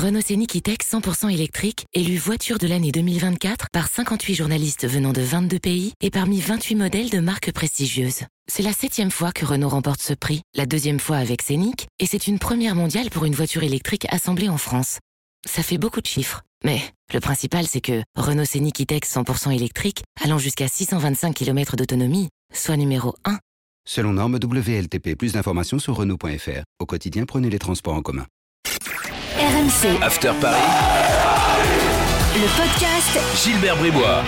Renault Scénic E-Tech 100% électrique, élu voiture de l'année 2024 par 58 journalistes venant de 22 pays et parmi 28 modèles de marques prestigieuses. C'est la septième fois que Renault remporte ce prix, la deuxième fois avec Scénic, et c'est une première mondiale pour une voiture électrique assemblée en France. Ça fait beaucoup de chiffres, mais le principal c'est que Renault Scénic E-Tech 100% électrique, allant jusqu'à 625 km d'autonomie, soit numéro 1. Selon norme WLTP, plus d'informations sur Renault.fr. Au quotidien, prenez les transports en commun. RMC, After Paris, le podcast Gilbert Bribois.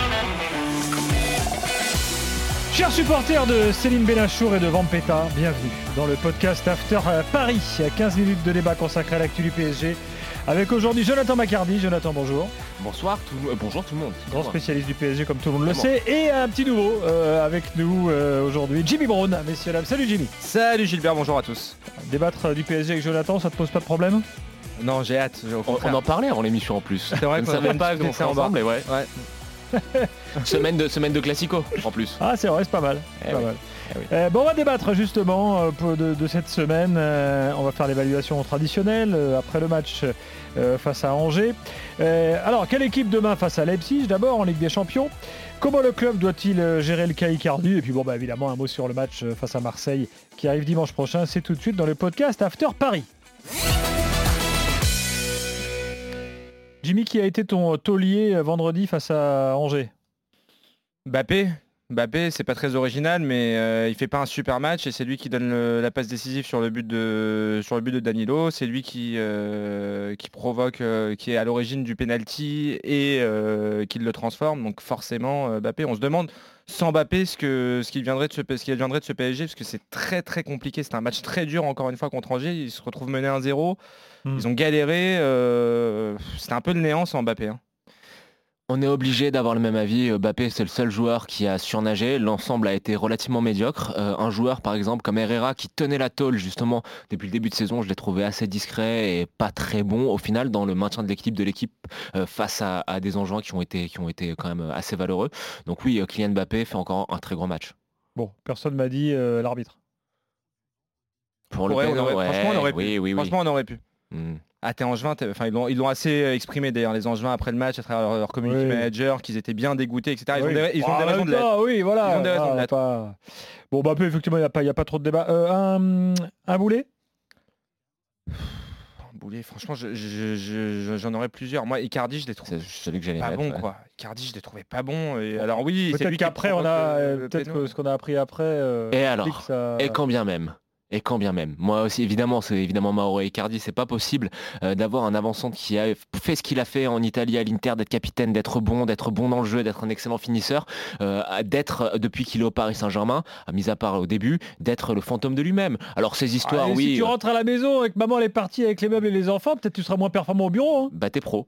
Chers supporters de Céline Benachour et de Vampeta, bienvenue dans le podcast After Paris. 15 minutes de débat consacré à l'actu du PSG. Avec aujourd'hui Jonathan Macardy. Jonathan, bonjour. Bonsoir tout, euh, bonjour tout le monde. Grand spécialiste du PSG comme tout le monde le sait. Et un petit nouveau euh, avec nous euh, aujourd'hui, Jimmy Brown. Messieurs, dames, salut Jimmy. Salut Gilbert, bonjour à tous. Débattre du PSG avec Jonathan, ça te pose pas de problème? Non, j'ai hâte. On, en parlait avant l'émission en plus. C'est vrai ne qu'on savais avait pas qu'on ensemble, mais ouais. Ouais. Semaine de, semaine de classico en plus. Ah, c'est vrai, c'est pas mal. Eh Pas oui. mal. Eh oui. Euh, bon, on va débattre justement euh, de, de cette semaine. Euh, on va faire l'évaluation traditionnelle euh, après le match euh, face à Angers. Euh, alors, quelle équipe demain face à Leipzig D'abord en Ligue des Champions? Comment le club doit-il gérer le cas Icardi? Et puis, bon, bah, évidemment, un mot sur le match euh, face à Marseille qui arrive dimanche prochain. C'est tout de suite dans le podcast After Paris. Jimmy, qui a été ton taulier euh, vendredi face à Angers Mbappé. Mbappé, c'est pas très original, mais euh, il fait pas un super match et c'est lui qui donne la passe décisive sur le but de Danilo. C'est lui qui euh, provoque, euh, qui est à l'origine du penalty et qui le transforme. Donc forcément, Mbappé, on se demande sans Mbappé ce que ce qu'il viendrait de ce ce qu'il adviendrait de ce PSG parce que c'est très très compliqué. C'est un match très dur encore une fois contre Angers. Ils se retrouvent menés 1-0. Hmm. Ils ont galéré. euh, C'était un peu le néant sans Mbappé. hein. On est obligé d'avoir le même avis. Euh, Mbappé, c'est le seul joueur qui a surnagé. L'ensemble a été relativement médiocre. Euh, un joueur, par exemple, comme Herrera, qui tenait la tôle justement depuis le début de saison, je l'ai trouvé assez discret et pas très bon au final dans le maintien de l'équipe de l'équipe euh, face à, à des enjeux qui ont été qui ont été quand même assez valeureux. Donc oui, Kylian Mbappé fait encore un très grand match. Bon, personne m'a dit euh, l'arbitre. Pour Ouais, on aurait- ouais, franchement, on aurait pu. oui, oui, oui. Franchement, on aurait pu. Hmm. Ah, t'es Angevin, t'es- enfin, ils l'ont ils l'ont assez euh, exprimé d'ailleurs, les Angevins, après le match, à travers leur, leur community Oui. manager, qu'ils étaient bien dégoûtés, etc. Ils Oui. ont des, ils ont Ah, des raisons de l'être. Oui, voilà. Ils ont des raisons Ah, de l'être. pas- Bon, bah, peu, effectivement, il n'y a, pas- il y a pas trop de débat. Euh, un, un boulet? Boulet, franchement, je- je- je- je- j'en aurais plusieurs. Moi, Icardi, je l'ai trouvé C'est celui que j'allais pas mettre. bon, ouais. quoi. Icardi, je l'ai trouvé pas bon. Et alors oui, c'est Peut-être qu'après, on a. euh, Peut-être ce qu'on a appris après. euh, Et alors ça- Et quand bien même. Et quand bien même. Moi aussi, évidemment, c'est évidemment Mauro Icardi, c'est pas possible euh, d'avoir un avançant qui a fait ce qu'il a fait en Italie à l'Inter, d'être capitaine, d'être bon, d'être bon dans le jeu, d'être un excellent finisseur, euh, d'être, euh, depuis qu'il est au Paris Saint-Germain, à mis à part au début, d'être le fantôme de lui-même. Alors ces histoires, Ah, oui, Si tu rentres à la maison et que maman elle est partie avec les meubles et les enfants, peut-être tu seras moins performant au bureau. hein. bah t'es pro.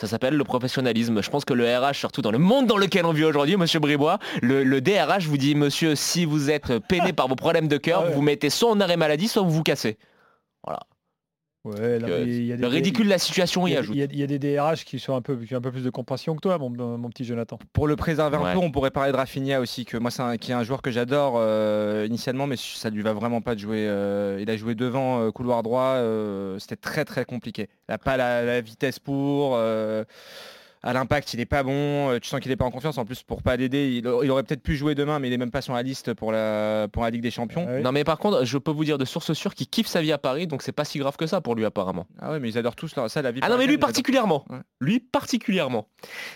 Ça s'appelle le professionnalisme. Je pense que le RH, surtout dans le monde dans lequel on vit aujourd'hui, monsieur Bribois, le, le DRH vous dit, monsieur, si vous êtes peiné par vos problèmes de cœur, Ah ouais. vous mettez soit en arrêt maladie, soit vous vous cassez. Ouais, là, Euh, y a des- Le ridicule de la situation Il y ajoute. il y a- il y a des DRH qui sont un peu, qui ont un peu plus de compassion que toi, mon, mon petit Jonathan. Pour le préserver Ouais. un peu, on pourrait parler de Rafinha aussi, que moi c'est un, qui est un joueur que j'adore euh, initialement, mais ça lui va vraiment pas de jouer. euh, il a joué devant euh, couloir droit, euh, c'était très très compliqué. Il n'a pas la, la vitesse pour. À l'impact, il est pas bon. euh, Tu sens qu'il est pas en confiance. En plus, pour pas l'aider, il, il aurait peut-être pu jouer demain, mais il est même pas sur la liste pour la pour la Ligue des Champions. Ah oui. Non mais par contre, je peux vous dire de source sûre qu'il kiffe sa vie à Paris, donc c'est pas si grave que ça pour lui apparemment. Ah ouais, mais ils adorent tous leur, ça la vie. Ah non mais lui particulièrement. Ouais. Lui particulièrement.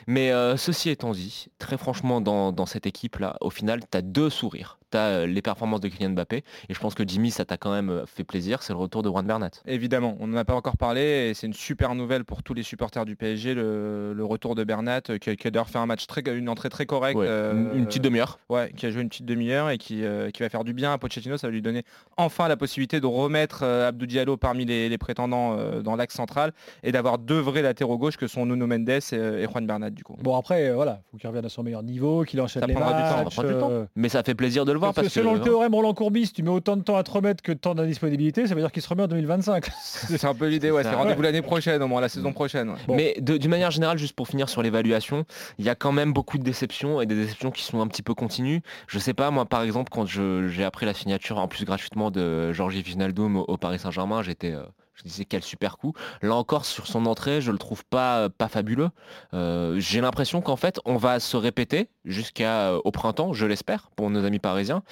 Mais euh, ceci étant dit, très franchement dans, dans cette équipe là, au final, t'as deux sourires. T'as euh, les performances de Kylian Mbappé, et je pense que Jimmy, ça t'a quand même euh, fait plaisir, c'est le retour de Juan Bernat. Évidemment, on n'en a pas encore parlé et c'est une super nouvelle pour tous les supporters du PSG, le, le retour de Bernat euh, qui, a- qui a d'ailleurs fait un match très, une entrée très correcte. Ouais, euh, une, petite demi-heure. Ouais, qui a joué une petite demi-heure et qui, euh, qui va faire du bien à Pochettino. Ça va lui donner enfin la possibilité de remettre euh, Abdou Diallo parmi les, les prétendants euh, dans l'axe central et d'avoir deux vrais latéraux gauche que sont Nuno Mendes et, et Juan Bernat du coup. Bon après, euh, voilà, faut qu'il revienne à son meilleur niveau, qu'il enchaîne Ça les prendra du temps, ça matchs. prendra du temps. Mais ça fait plaisir de le voir parce parce, que selon que le théorème Roland Courbis, si tu mets autant de temps à te remettre que de temps d'indisponibilité, ça veut dire qu'il se remet en 2025. C'est un peu l'idée, ouais, c'est rendez-vous l'année prochaine, au moins la saison prochaine. ouais. Bon. Mais d'une manière générale, juste pour finir sur l'évaluation, il y a quand même beaucoup de déceptions et des déceptions qui sont un petit peu continues. Je sais pas, moi par exemple, quand j'ai appris la signature en plus gratuitement de Georgie Wijnaldum au, au Paris Saint-Germain, j'étais euh, Je disais quel super coup. Là encore sur son entrée, je le trouve pas pas fabuleux. J'ai l'impression qu'en fait on va se répéter jusqu'au printemps, je l'espère, pour nos amis parisiens,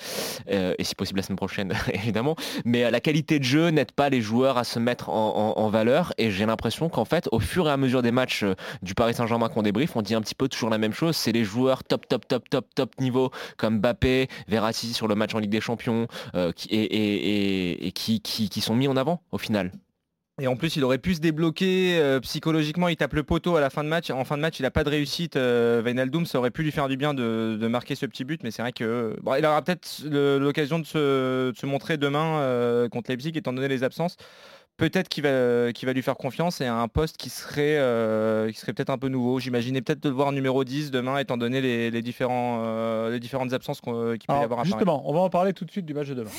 et si possible la semaine prochaine évidemment. Mais la qualité de jeu n'aide pas les joueurs à se mettre en, valeur, et j'ai l'impression qu'en fait au fur et à mesure des matchs du Paris Saint-Germain qu'on débrief, on dit un petit peu toujours la même chose. C'est les joueurs top top top top top niveau comme Mbappé, Verratti sur le match en Ligue des Champions, et, qui sont mis en avant au final. Et en plus, il aurait pu se débloquer euh, psychologiquement. Il tape le poteau à la fin de match. En fin de match, il n'a pas de réussite. Euh, ça aurait pu lui faire du bien de, marquer ce petit but. Mais c'est vrai que il aura peut-être l'occasion de se, montrer demain euh, contre Leipzig, étant donné les absences. Peut-être qu'il va, va lui faire confiance et à un poste qui serait, euh, qui serait peut-être un peu nouveau. J'imaginais peut-être de le voir numéro 10 demain, étant donné les, différents, les différentes absences qu'il peut y avoir à Justement, on va en parler tout de suite du match de demain.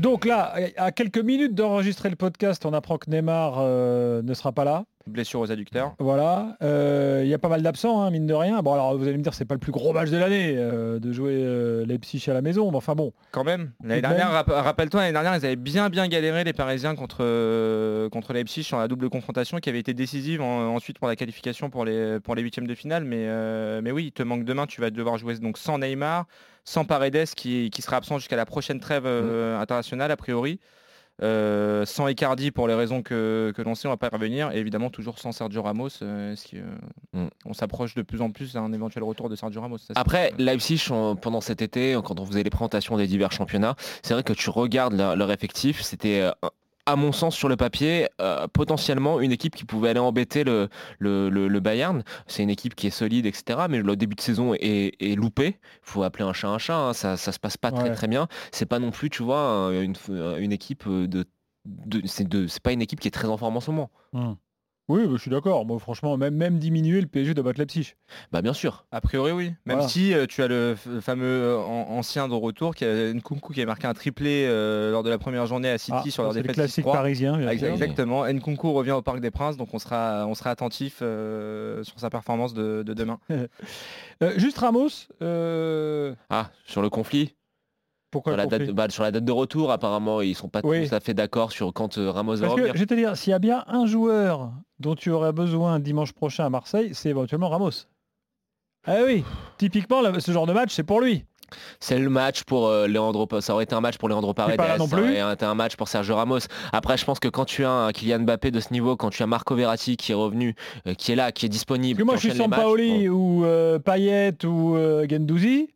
Donc là, à quelques minutes d'enregistrer le podcast, on apprend que Neymar euh, ne sera pas là. Blessure aux adducteurs. Voilà. Euh, il y a pas mal d'absents, hein, mine de rien. Bon, alors vous allez me dire, c'est pas le plus gros match de l'année euh, de jouer Leipzig à la maison. Mais enfin bon. Quand même. L'année dernière, rappelle-toi, l'année dernière, ils avaient bien bien galéré les Parisiens contre, contre Leipzig sur la double confrontation qui avait été décisive ensuite pour la qualification pour les, pour les huitièmes de finale. Mais, mais oui, il te manque demain, tu vas devoir jouer donc sans Neymar sans Paredes qui, sera absent jusqu'à la prochaine trêve euh, mm. internationale a priori. Euh, sans Icardi pour les raisons que, l'on sait, on va pas y revenir. Et évidemment, toujours sans Sergio Ramos. Euh, mm. On s'approche de plus en plus d'un éventuel retour de Sergio Ramos. Après, Leipzig, pendant cet été, quand on faisait les présentations des divers championnats, c'est vrai que tu regardes leur effectif, c'était à mon sens, sur le papier, euh, potentiellement une équipe qui pouvait aller embêter le, le, Bayern. C'est une équipe qui est solide, etc. Mais le début de saison est, loupé. Il faut appeler un chat un chat. Hein. Ça, ça se passe pas très très bien. C'est pas non plus, tu vois, une, une équipe de, de c'est pas une équipe qui est très en forme en ce moment. Hum. Oui, bah, je suis d'accord. Moi, franchement, même, même diminuer, le PSG doit battre Leipzig. Bah bien sûr. A priori, oui. Même si euh, tu as le fameux euh, ancien de retour, qui a Nkunku qui a marqué un triplé euh, lors de la première journée à City ah, sur leur défaite. Le classique parisien. Exactement. Nkunku revient au Parc des Princes, donc on sera, on sera attentif sur sa performance de, demain. juste Ramos. Ah, sur le conflit pourquoi sur la, date, bah, sur la date de retour, apparemment, ils sont pas tout à fait d'accord sur quand Ramos va revenir. je vais te dire, s'il y a bien un joueur dont tu aurais besoin dimanche prochain à Marseille, c'est éventuellement Ramos. Ah oui, typiquement, ce genre de match, c'est pour lui. C'est le match pour euh, Leandro Ça aurait été un match pour Leandro Paredes, ça aurait été un match pour Sergio Ramos. Après, je pense que quand tu as un Kylian Mbappé de ce niveau, quand tu as Marco Verratti qui est revenu, euh, qui est là, qui est disponible. Que moi, je suis sans Paoli ou euh, Payet ou Gendouzi.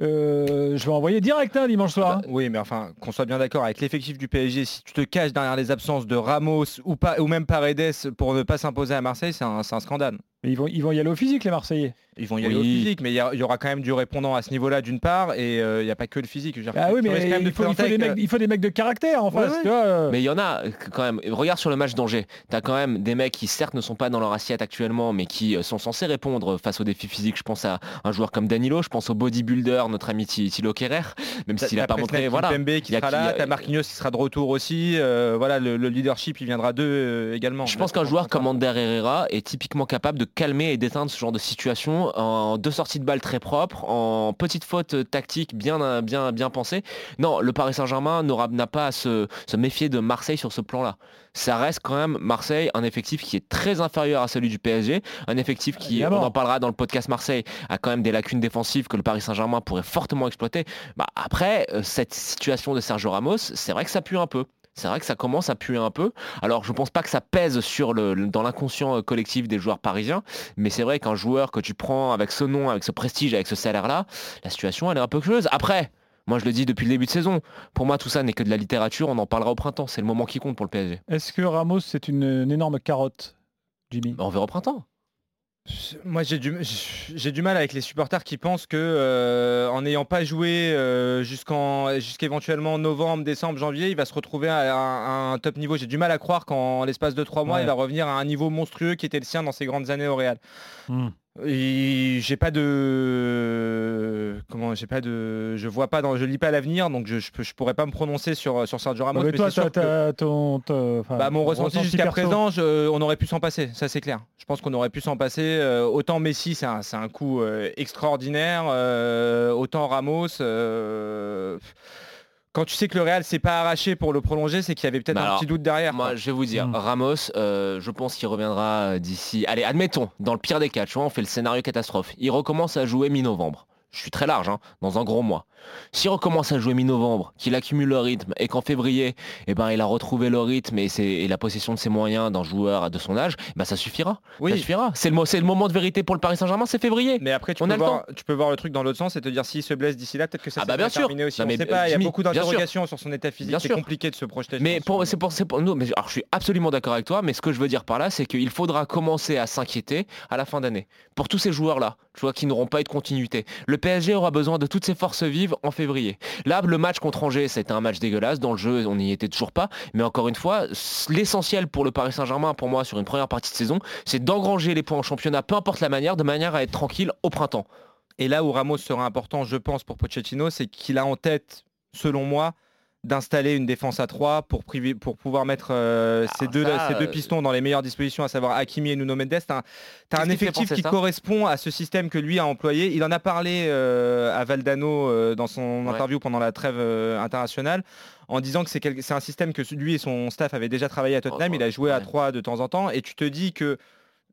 Euh, je vais envoyer direct hein, dimanche soir. Bah, oui, mais enfin, qu'on soit bien d'accord avec l'effectif du PSG, si tu te caches derrière les absences de Ramos ou, pas, ou même Paredes pour ne pas s'imposer à Marseille, c'est un, scandale. Mais ils vont, ils vont y aller au physique, les Marseillais. Ils vont y aller au physique, mais il y, aura quand même du répondant à ce niveau-là, d'une part, et euh, il n'y a pas que le physique. ah oui, mais il faut, des mecs, il faut, des mecs, de caractère en face. Euh. Mais il y en a quand même. Regarde sur le match d'Angers. Tu as quand même des mecs qui, certes, ne sont pas dans leur assiette actuellement, mais qui euh, sont censés répondre face aux défis physiques. Je pense à un joueur comme Danilo, je pense au bodybuilder, notre ami Thilo Kerrer, même s'il n'a pas montré. Voilà. Pembe qui sera là, t'as Marquinhos qui sera de retour aussi. voilà, le, leadership, il viendra d'eux également. Je pense qu'un joueur comme Ander Herrera est typiquement capable de calmer et d'éteindre ce genre de situation en deux sorties de balles très propres, en petites fautes tactiques bien, bien, bien pensées. Non, le Paris Saint-Germain n'a pas à se, méfier de Marseille sur ce plan-là. Ça reste quand même Marseille, un effectif qui est très inférieur à celui du PSG, un effectif qui, on en parlera dans le podcast Marseille, a quand même des lacunes défensives que le Paris Saint-Germain pourrait fortement exploiter. Bah, après, euh, cette situation de Sergio Ramos, c'est vrai que ça pue un peu c'est vrai que ça commence à puer un peu. Alors je pense pas que ça pèse sur le, dans l'inconscient euh, collectif des joueurs parisiens, mais c'est vrai qu'un joueur que tu prends avec ce nom, avec ce prestige, avec ce salaire-là, la situation elle est un peu creuse. Après, moi je le dis depuis le début de saison, pour moi tout ça n'est que de la littérature, on en parlera au printemps, c'est le moment qui compte pour le PSG. Est-ce que Ramos c'est une, énorme carotte, Jimmy? On verra au printemps. Moi j'ai du, j'ai du mal avec les supporters qui pensent que euh, en n'ayant pas joué euh, jusqu'en jusqu'éventuellement novembre, décembre, janvier, il va se retrouver à, un top niveau. J'ai du mal à croire qu'en l'espace de trois mois, il va revenir à un niveau monstrueux qui était le sien dans ses grandes années au Real. Hmm j'ai pas de comment j'ai pas de je vois pas dans je lis pas l'avenir donc je, je, pourrais pas me prononcer sur sur Sergio Ramos mais, toi ton, bah, mon ressenti jusqu'à présent on aurait pu s'en passer ça c'est clair je pense qu'on aurait pu s'en passer euh, autant Messi c'est un, un coup euh, extraordinaire euh, autant Ramos quand tu sais que le Real s'est pas arraché pour le prolonger, c'est qu'il y avait peut-être Bah un alors, petit doute derrière. Moi, quoi. je vais vous dire, Mm. Ramos, euh, je pense qu'il reviendra d'ici. Allez, admettons, dans le pire des cas, tu vois, on fait le scénario catastrophe. Il recommence à jouer mi-novembre. Je suis très large, hein, dans un gros mois. S'il recommence à jouer mi-novembre, qu'il accumule le rythme et qu'en février, eh ben, il a retrouvé le rythme et, la possession de ses moyens d'un joueur de son âge, bah, ça suffira. Ça Oui. suffira. C'est le, moment de vérité pour le Paris Saint-Germain, c'est février. Mais après, tu On peux, a le voir, tu peux voir le truc dans l'autre sens et te dire s'il se blesse d'ici là, peut-être que ça Ah bah bien sûr. terminé aussi. Non, on mais, sait pas, il y a beaucoup d'interrogations sur son état physique. C'est compliqué de se projeter. Mais pour, c'est pour, nous. Mais alors, je suis absolument d'accord avec toi. Mais ce que je veux dire par là, c'est qu'il faudra commencer à s'inquiéter à la fin d'année pour tous ces joueurs-là, tu vois, qui n'auront pas eu de continuité. Le PSG aura besoin de toutes ses forces vives en février. Là, le match contre Angers, c'était un match dégueulasse. Dans le jeu, on n'y était toujours pas. Mais encore une fois, l'essentiel pour le Paris Saint-Germain, pour moi, sur une première partie de saison, c'est d'engranger les points en championnat, peu importe la manière, de manière à être tranquille au printemps. Et là où Ramos sera important, je pense, pour Pochettino, c'est qu'il a en tête, selon moi, d'installer une défense à 3 pour, privi- pour pouvoir mettre euh, ces, deux, ça, ces deux euh, pistons dans les meilleures dispositions, à savoir Hakimi et Nuno Mendes. Tu as, un effectif qui correspond à ce système que lui a employé. Il en a parlé euh, à Valdano euh, dans son Ouais. interview pendant la trêve internationale en disant que c'est un système que lui et son staff avaient déjà travaillé à Tottenham. Oh, Il a joué à ouais. 3 de temps en temps et tu te dis que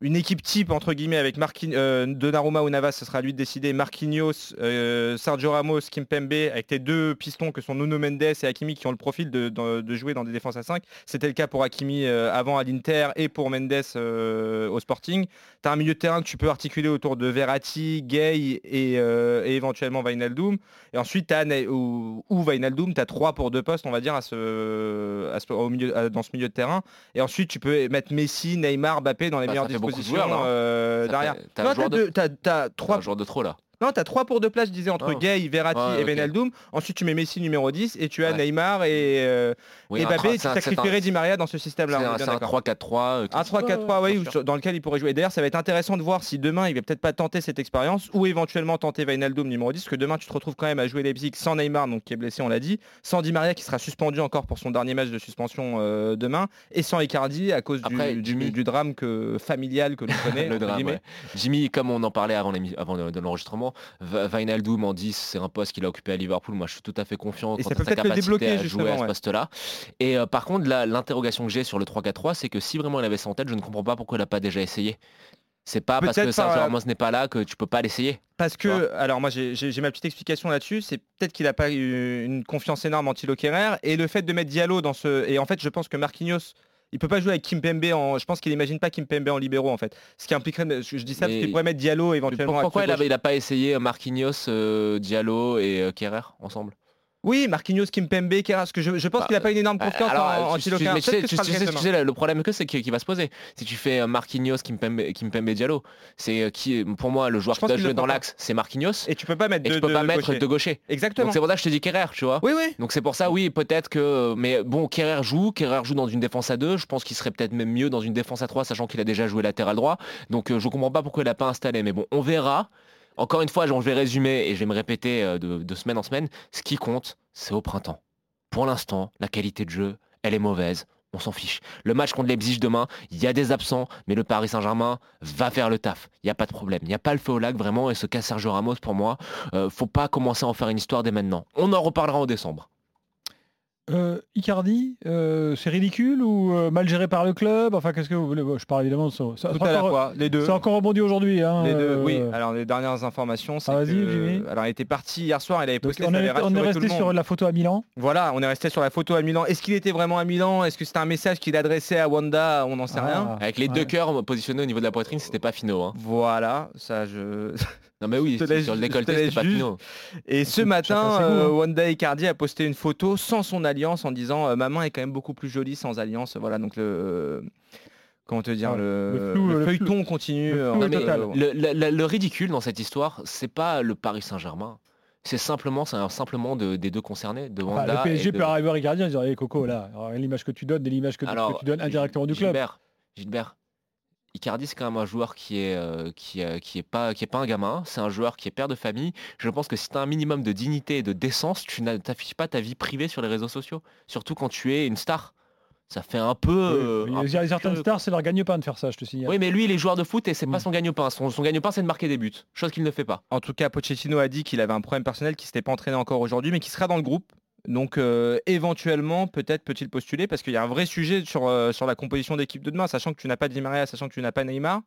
une équipe type entre guillemets avec Marquin- euh, Donnarumma ou Navas, ce sera à lui de décider. Marquinhos, euh, Sergio Ramos, Kimpembe, avec tes deux pistons que sont Nuno Mendes et Hakimi qui ont le profil de, de- de jouer dans des défenses à 5. C'était le cas pour Hakimi euh, avant à l'Inter et pour Mendes euh, au Sporting. Tu as un milieu de terrain que tu peux articuler autour de Verratti, Gay et, euh, et éventuellement Wijnaldum. Et ensuite, as ou, ou Wijnaldum, tu as trois pour deux postes, on va dire, à ce, à ce- au milieu, à- dans ce milieu de terrain. Et ensuite, tu peux mettre Messi, Neymar, Mbappé dans les Bah, meilleures beaucoup de joueurs, là, hein. euh, derrière. t'as un de- Un joueur de trop là. Non, tu as trois pour deux places, je disais, entre Ah. Gay, Verratti Ouais, et ok. Wijnaldum. Ensuite, tu mets Messi numéro 10 et tu as Ouais. Neymar et, euh, Oui, et Mbappé. Tu un- sacrifierais Di Maria dans ce système-là. c'est un d'accord. 3-4-3. euh, Un classique. 3-4-3, oui, bien où- sûr. sur- dans lequel il pourrait jouer. D'ailleurs, ça va être intéressant de voir si demain, il va peut-être pas tenter cette expérience ou éventuellement tenter Wijnaldum numéro 10, parce que demain, tu te retrouves quand même à jouer Leipzig sans Neymar, donc qui est blessé, on l'a dit, sans Di Maria qui sera suspendu encore pour son dernier match de suspension euh, demain, et sans Icardi à cause du- Après, du, Jimmy- du drame que, familial que l'on connaît. le drame. Jimmy, comme on en parlait avant, avant le- de l'enregistrement, Va- Wijnaldum en 10, c'est un poste qu'il a occupé à Liverpool. Moi, je suis tout à fait confiant Et quant ça à peut sa peut-être le capacité débloquer, à jouer à ce ouais. poste-là. Et euh, par contre, l'interrogation que j'ai sur le 3-4-3, c'est que si vraiment il avait ça en tête, je ne comprends pas pourquoi il n'a pas déjà essayé. C'est pas parce que Sergio par- Ramos n'est pas là que tu peux pas l'essayer. Parce que, alors moi j'ai ma petite explication là-dessus, c'est peut-être qu'il n'a pas eu une confiance énorme en Thilo Kerrer et le fait de mettre Diallo dans ce... Et en fait je pense que Marquinhos, il peut pas jouer avec Kimpembe en... Je pense qu'il imagine pas Kimpembe en libéraux en fait. Ce qui impliquerait, je dis ça parce qu'il pourrait mettre Diallo éventuellement. Pourquoi il gauche. n'a pas essayé Marquinhos, euh, Diallo et euh, Kerrer ensemble? Oui, Marquinhos, Kimpembe, parce que je, je pense Bah, qu'il n'a pas une énorme confiance Alors, en, en tu- sais, tu- sais- tu le problème que c'est qui, qui va se poser. Si tu fais euh, Marquinhos, Kimpembe, Kimpembe Diallo, c'est euh, qui pour moi le joueur Je qui doit jouer dans l'axe, c'est Marquinhos. Et tu peux pas mettre Et de, tu peux de pas mettre gaucher. de gaucher. Exactement. Donc c'est pour ça que je te dis Kerrer, tu vois. Oui, oui. Donc c'est pour ça, oui, peut-être que... Mais bon, Kerrer joue, Kerrer joue dans une défense à deux. Je pense qu'il serait peut-être même mieux dans une défense à trois, sachant qu'il a déjà joué latéral droit. Donc euh, je comprends pas pourquoi il l'a pas installé. Mais bon, on verra. Encore une fois, je vais résumer et je vais me répéter euh, de, de semaine en semaine. Ce qui compte, c'est au printemps. Pour l'instant, la qualité de jeu, elle est mauvaise. On s'en fiche. Le match contre Leipzig demain, il y a des absents, mais le Paris Saint-Germain va faire le taf. Il n'y a pas de problème. Il n'y a pas le feu au lac vraiment. Et ce cas Sergio Ramos, pour moi, euh, faut pas commencer à en faire une histoire dès maintenant. On en reparlera en décembre. Euh, Icardi, euh, c'est ridicule ou euh, mal géré par le club? Enfin, qu'est-ce que vous voulez? Je parle évidemment de ça. Ça Tout à la encore- fois, les deux. a encore rebondi aujourd'hui. Hein, Les deux, euh, oui. Alors les dernières informations, c'est Ah, vas-y, que- Jimmy. alors il était parti hier soir, il avait donc posté, on est, avait on est resté sur la photo à Milan? Voilà, on est resté sur la photo à Milan. Est-ce qu'il était vraiment à Milan? Est-ce que c'était un message qu'il adressait à Wanda? On n'en sait Ah, rien. Avec les ouais. deux cœurs positionnés au niveau de la poitrine, c'était pas finaux. hein. Voilà, ça je. Non mais oui, sur le je te décolleté, laisse c'était pas finaux. Et ce matin, euh, hein. Wanda Icardi a posté une photo sans son alliance en disant euh, ma main est quand même beaucoup plus jolie sans alliance. Voilà, donc le. euh, Comment te dire Ouais, le, le flou, le le feuilleton continue. le euh, flou euh, Le, le- le- le ridicule dans cette histoire, c'est pas le Paris Saint-Germain. C'est simplement, c'est simplement de- des deux concernés, de Enfin, Wanda. le PSG et de- peut arriver à Icardi en disant hey, Coco, là, l'image que tu donnes, l'image que, que tu donnes indirectement du club. Gilbert, Gilbert, Icardi c'est quand même un joueur qui est, euh, qui, euh, qui est pas, qui est pas un gamin, c'est un joueur qui est père de famille. Je pense que si tu as un minimum de dignité et de décence, tu n'affiches pas ta vie privée sur les réseaux sociaux. Surtout quand tu es une star. Ça fait un peu... euh, Oui, un certaines stars, c'est leur gagne-pain de faire ça, je te signale. Oui, mais lui, il est joueur de foot et c'est pas Mm. son gagne-pain. Son, son gagne-pain, c'est de marquer des buts, chose qu'il ne fait pas. En tout cas, Pochettino a dit qu'il avait un problème personnel, qu'il s'était pas entraîné encore aujourd'hui, mais qui sera dans le groupe. Donc euh, éventuellement, peut-être peut-il postuler parce qu'il y a un vrai sujet sur, euh, la composition d'équipe de demain, sachant que tu n'as pas Di Maria, sachant que tu n'as pas Neymar.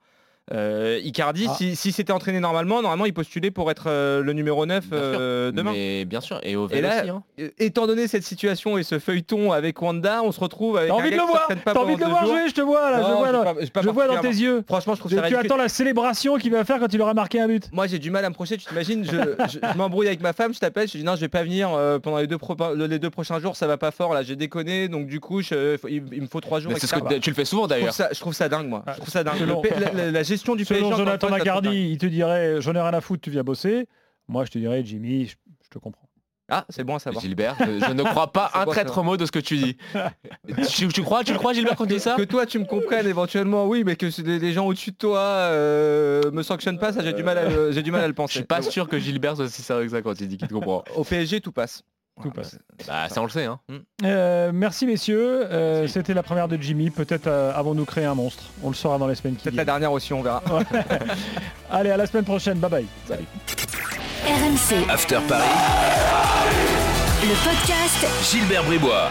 Euh, Icardi, Ah. si, si c'était entraîné normalement, normalement il postulait pour être euh, le numéro 9 Bien sûr. euh, demain. Mais bien sûr, et au Et là, aussi. hein. Étant donné cette situation et ce feuilleton avec Wanda, on se retrouve avec T'as envie de le voir T'as envie de le voir jouer Je te vois là, je vois pas- pas je vois dans tes yeux. Franchement, je trouve Tu ça ridicule. attends la célébration qu'il va faire quand il aura marqué un but. Moi j'ai du mal à me projeter, tu t'imagines, je, je- je m'embrouille avec ma femme, je t'appelle, je dis non je vais pas venir euh, pendant les deux, pro- les deux prochains jours, ça va pas fort, là j'ai déconné, donc du coup il, il me faut trois jours. Mais c'est ce etc. que tu le fais souvent d'ailleurs. je trouve ça dingue moi, je trouve ça dingue. Gestion du PSG, Selon Jonathan fois, je la trouve dingue. Lagardy, il te dirait j'en ai rien à foutre, tu viens bosser. Moi, je te dirais Jimmy, je, je te comprends. Ah c'est bon à savoir. Gilbert, je, je ne crois pas un traître mot de ce que tu dis. tu, tu crois, tu le crois Gilbert quand tu dis ça? Que toi tu me comprennes éventuellement, oui, mais que c'est les, les gens au-dessus de toi euh, me sanctionnent pas, ça j'ai du mal à, le- j'ai du mal à le Je penser. suis pas sûr que Gilbert soit aussi sérieux que ça quand il dit qu'il te comprend. Au PSG tout passe. Tout passe. Bah ça on le sait hein. Euh, merci messieurs, Euh, c'était la première de Jimmy. Peut-être euh, avons-nous créé un monstre. On le saura dans les semaines qui Peut-être la dernière aussi, on verra. Allez, à la semaine prochaine. Bye bye. RMC, After Paris, le podcast Gilbert Bribois.